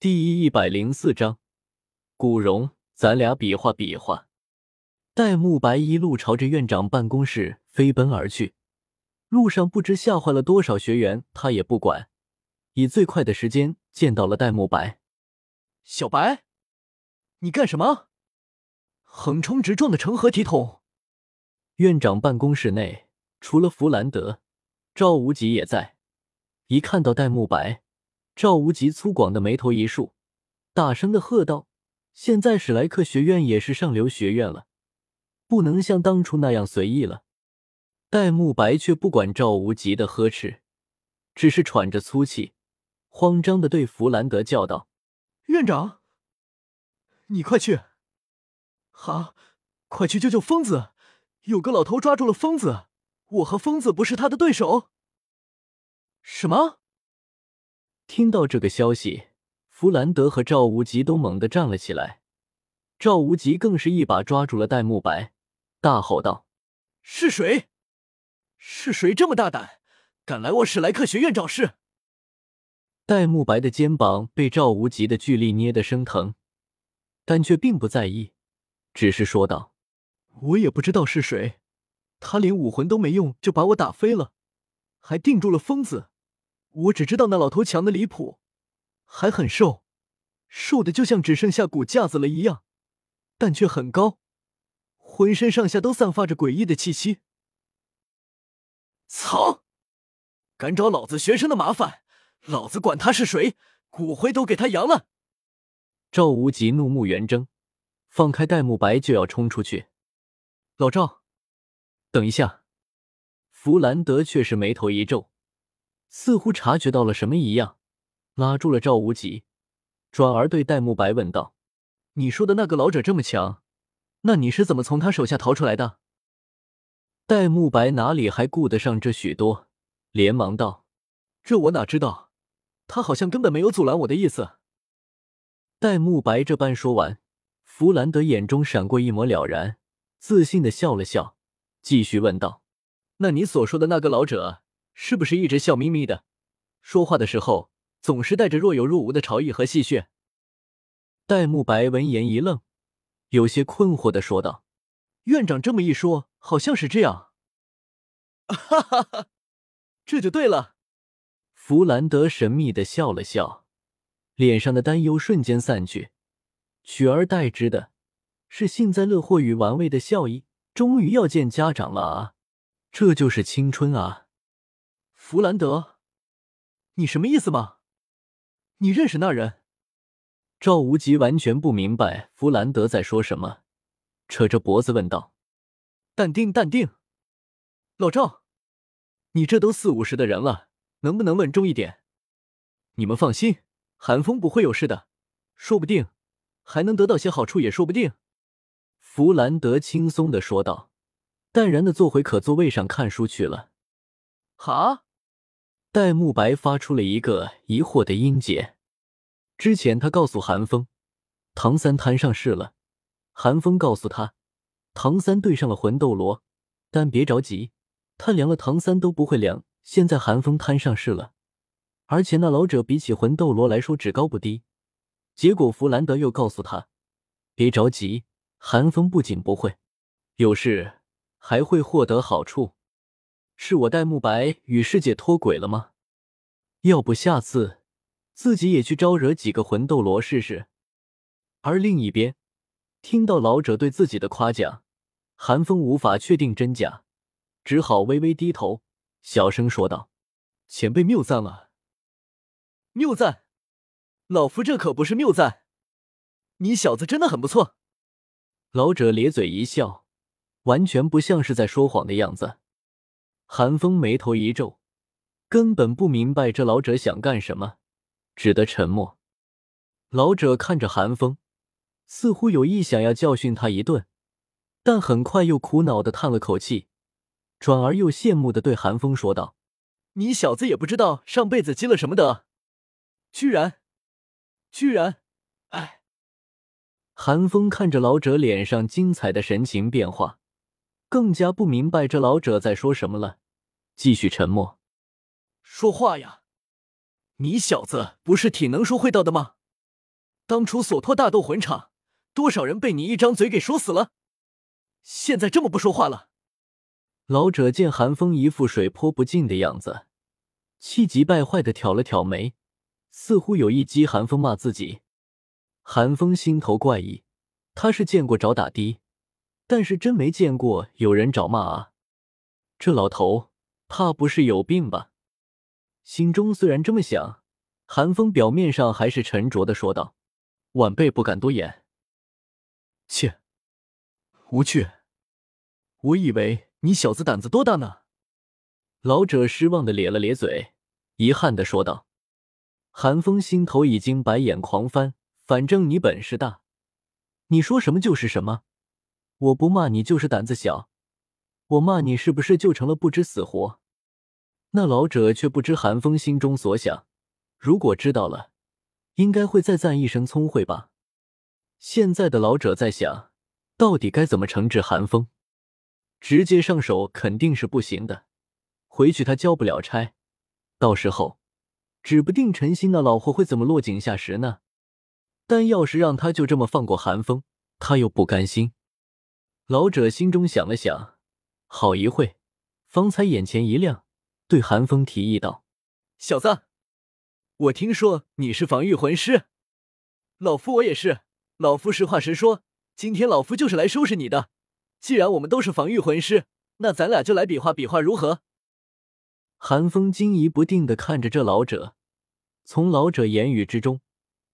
第一百零四章，古荣，咱俩比划比划。戴沐白一路朝着院长办公室飞奔而去，路上不知吓坏了多少学员，他也不管，以最快的时间见到了戴沐白。小白，你干什么？横冲直撞的成何体统？院长办公室内，除了弗兰德，赵无极也在。一看到戴沐白。赵无极粗犷的眉头一竖，大声的喝道：“现在史莱克学院也是上流学院了，不能像当初那样随意了。”戴沐白却不管赵无极的呵斥，只是喘着粗气，慌张的对弗兰德叫道：“院长，你快去！好，快去救救疯子！有个老头抓住了疯子，我和疯子不是他的对手。”什么？听到这个消息，弗兰德和赵无极都猛地站了起来。赵无极更是一把抓住了戴沐白，大吼道：“是谁？是谁这么大胆，敢来我史莱克学院找事？”戴沐白的肩膀被赵无极的巨力捏得生疼，但却并不在意，只是说道：“我也不知道是谁，他连武魂都没用就把我打飞了，还定住了疯子。”我只知道那老头强的离谱，还很瘦，瘦的就像只剩下骨架子了一样，但却很高，浑身上下都散发着诡异的气息。操！敢找老子学生的麻烦，老子管他是谁，骨灰都给他扬了！赵无极怒目圆睁，放开戴沐白就要冲出去。老赵，等一下！弗兰德却是眉头一皱。似乎察觉到了什么一样，拉住了赵无极，转而对戴沐白问道：“你说的那个老者这么强，那你是怎么从他手下逃出来的？”戴沐白哪里还顾得上这许多，连忙道：“这我哪知道，他好像根本没有阻拦我的意思。”戴沐白这般说完，弗兰德眼中闪过一抹了然，自信的笑了笑，继续问道：“那你所说的那个老者？”是不是一直笑眯眯的，说话的时候总是带着若有若无的嘲意和戏谑？戴沐白闻言一愣，有些困惑的说道：“院长这么一说，好像是这样。”哈哈哈，这就对了。弗兰德神秘的笑了笑，脸上的担忧瞬间散去，取而代之的是幸灾乐祸与玩味的笑意。终于要见家长了啊，这就是青春啊！弗兰德，你什么意思吗？你认识那人？赵无极完全不明白弗兰德在说什么，扯着脖子问道：“淡定，淡定，老赵，你这都四五十的人了，能不能稳重一点？你们放心，韩风不会有事的，说不定还能得到些好处，也说不定。”弗兰德轻松的说道，淡然的坐回可座位上看书去了。哈？戴沐白发出了一个疑惑的音节。之前他告诉韩风，唐三摊上事了。韩风告诉他，唐三对上了魂斗罗，但别着急，他凉了唐三都不会凉。现在韩风摊上事了，而且那老者比起魂斗罗来说只高不低。结果弗兰德又告诉他，别着急，韩风不仅不会有事，还会获得好处。是我戴沐白与世界脱轨了吗？要不下次自己也去招惹几个魂斗罗试试。而另一边，听到老者对自己的夸奖，韩风无法确定真假，只好微微低头，小声说道：“前辈谬赞了。”“谬赞？老夫这可不是谬赞。你小子真的很不错。”老者咧嘴一笑，完全不像是在说谎的样子。韩风眉头一皱，根本不明白这老者想干什么，只得沉默。老者看着韩风，似乎有意想要教训他一顿，但很快又苦恼的叹了口气，转而又羡慕的对韩风说道：“你小子也不知道上辈子积了什么德，居然，居然……哎！”韩风看着老者脸上精彩的神情变化。更加不明白这老者在说什么了，继续沉默。说话呀！你小子不是挺能说会道的吗？当初索托大斗魂场，多少人被你一张嘴给说死了？现在这么不说话了？老者见韩风一副水泼不进的样子，气急败坏的挑了挑眉，似乎有意激韩风骂自己。韩风心头怪异，他是见过找打的，但是真没见过有人找骂啊！这老头怕不是有病吧？心中虽然这么想，韩风表面上还是沉着的说道：“晚辈不敢多言。”切，无趣！我以为你小子胆子多大呢？老者失望的咧了咧嘴，遗憾的说道。韩风心头已经白眼狂翻，反正你本事大，你说什么就是什么。我不骂你就是胆子小，我骂你是不是就成了不知死活？那老者却不知韩风心中所想，如果知道了，应该会再赞一声聪慧吧。现在的老者在想，到底该怎么惩治韩风？直接上手肯定是不行的，回去他交不了差，到时候指不定陈心那老货会怎么落井下石呢。但要是让他就这么放过韩风，他又不甘心。老者心中想了想，好一会，方才眼前一亮。对韩风提议道：“小子，我听说你是防御魂师，老夫我也是。老夫实话实说，今天老夫就是来收拾你的。既然我们都是防御魂师，那咱俩就来比划比划，如何？”韩风惊疑不定的看着这老者，从老者言语之中，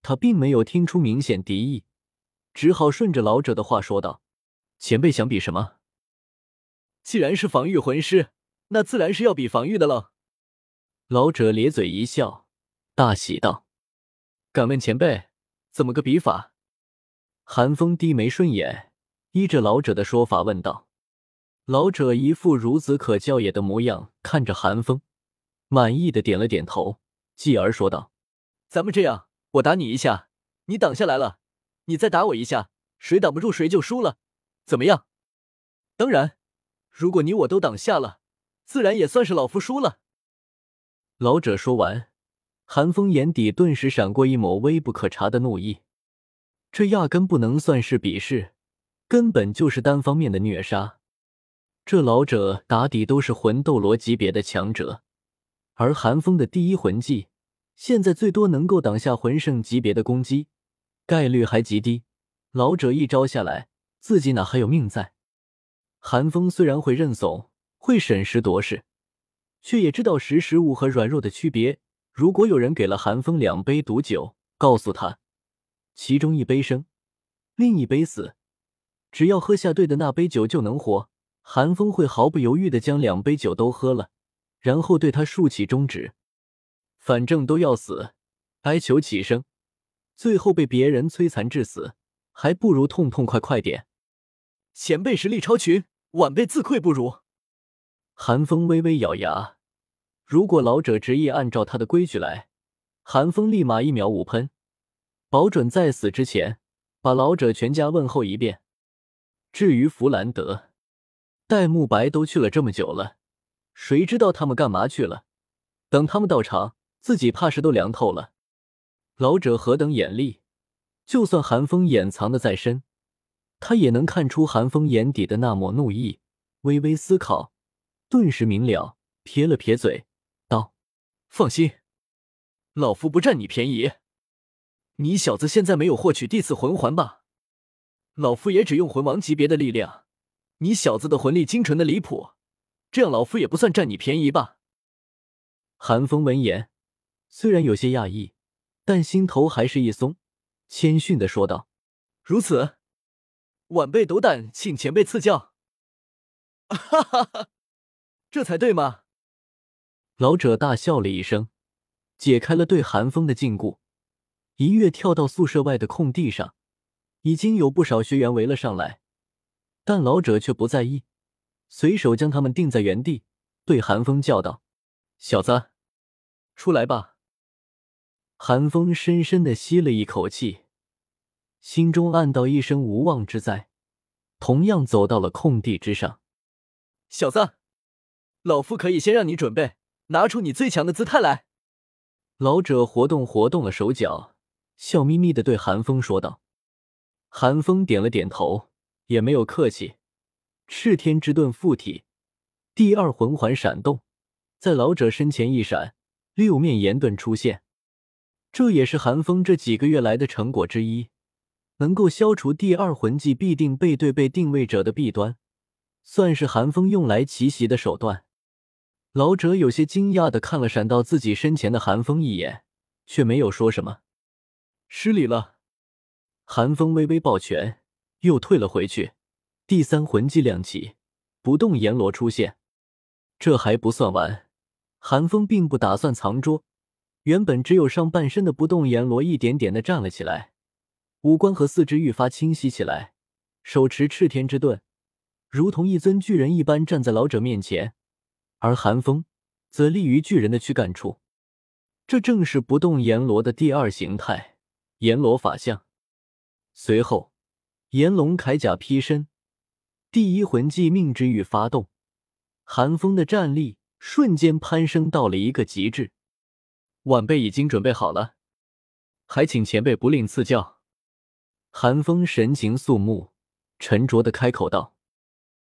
他并没有听出明显敌意，只好顺着老者的话说道：“前辈想比什么？既然是防御魂师。”那自然是要比防御的了。老者咧嘴一笑，大喜道：“敢问前辈，怎么个比法？”韩风低眉顺眼，依着老者的说法问道。老者一副孺子可教也的模样，看着韩风，满意的点了点头，继而说道：“咱们这样，我打你一下，你挡下来了，你再打我一下，谁挡不住谁就输了，怎么样？当然，如果你我都挡下了。”自然也算是老夫输了。老者说完，韩风眼底顿时闪过一抹微不可察的怒意。这压根不能算是比试，根本就是单方面的虐杀。这老者打底都是魂斗罗级别的强者，而韩风的第一魂技现在最多能够挡下魂圣级别的攻击，概率还极低。老者一招下来，自己哪还有命在？韩风虽然会认怂。会审时度势，却也知道识时务和软弱的区别。如果有人给了韩风两杯毒酒，告诉他其中一杯生，另一杯死，只要喝下对的那杯酒就能活，韩风会毫不犹豫的将两杯酒都喝了，然后对他竖起中指。反正都要死，哀求起生，最后被别人摧残致死，还不如痛痛快快点。前辈实力超群，晚辈自愧不如。韩风微微咬牙，如果老者执意按照他的规矩来，韩风立马一秒五喷，保准在死之前把老者全家问候一遍。至于弗兰德、戴沐白都去了这么久了，谁知道他们干嘛去了？等他们到场，自己怕是都凉透了。老者何等眼力，就算韩风掩藏的再深，他也能看出韩风眼底的那抹怒意。微微思考。顿时明了，撇了撇嘴，道：“放心，老夫不占你便宜。你小子现在没有获取第四魂环吧？老夫也只用魂王级别的力量。你小子的魂力精纯的离谱，这样老夫也不算占你便宜吧？”韩风闻言，虽然有些讶异，但心头还是一松，谦逊的说道：“如此，晚辈斗胆，请前辈赐教。”哈哈哈。这才对嘛！老者大笑了一声，解开了对寒风的禁锢，一跃跳到宿舍外的空地上。已经有不少学员围了上来，但老者却不在意，随手将他们定在原地，对寒风叫道：“小子，出来吧！”寒风深深的吸了一口气，心中暗道一声无妄之灾，同样走到了空地之上。小子。老夫可以先让你准备，拿出你最强的姿态来。老者活动活动了手脚，笑眯眯的对韩风说道。韩风点了点头，也没有客气。赤天之盾附体，第二魂环闪动，在老者身前一闪，六面炎盾出现。这也是韩风这几个月来的成果之一，能够消除第二魂技必定背对被定位者的弊端，算是韩风用来奇袭的手段。老者有些惊讶的看了闪到自己身前的韩风一眼，却没有说什么。失礼了。韩风微微抱拳，又退了回去。第三魂技亮起，不动阎罗出现。这还不算完，韩风并不打算藏拙。原本只有上半身的不动阎罗一点点的站了起来，五官和四肢愈发清晰起来，手持赤天之盾，如同一尊巨人一般站在老者面前，而寒风则立于巨人的躯干处。这正是不动阎罗的第二形态——阎罗法相。随后，炎龙铠甲披身，第一魂技命之欲发动，寒风的战力瞬间攀升到了一个极致。晚辈已经准备好了，还请前辈不吝赐教。寒风神情肃穆，沉着的开口道。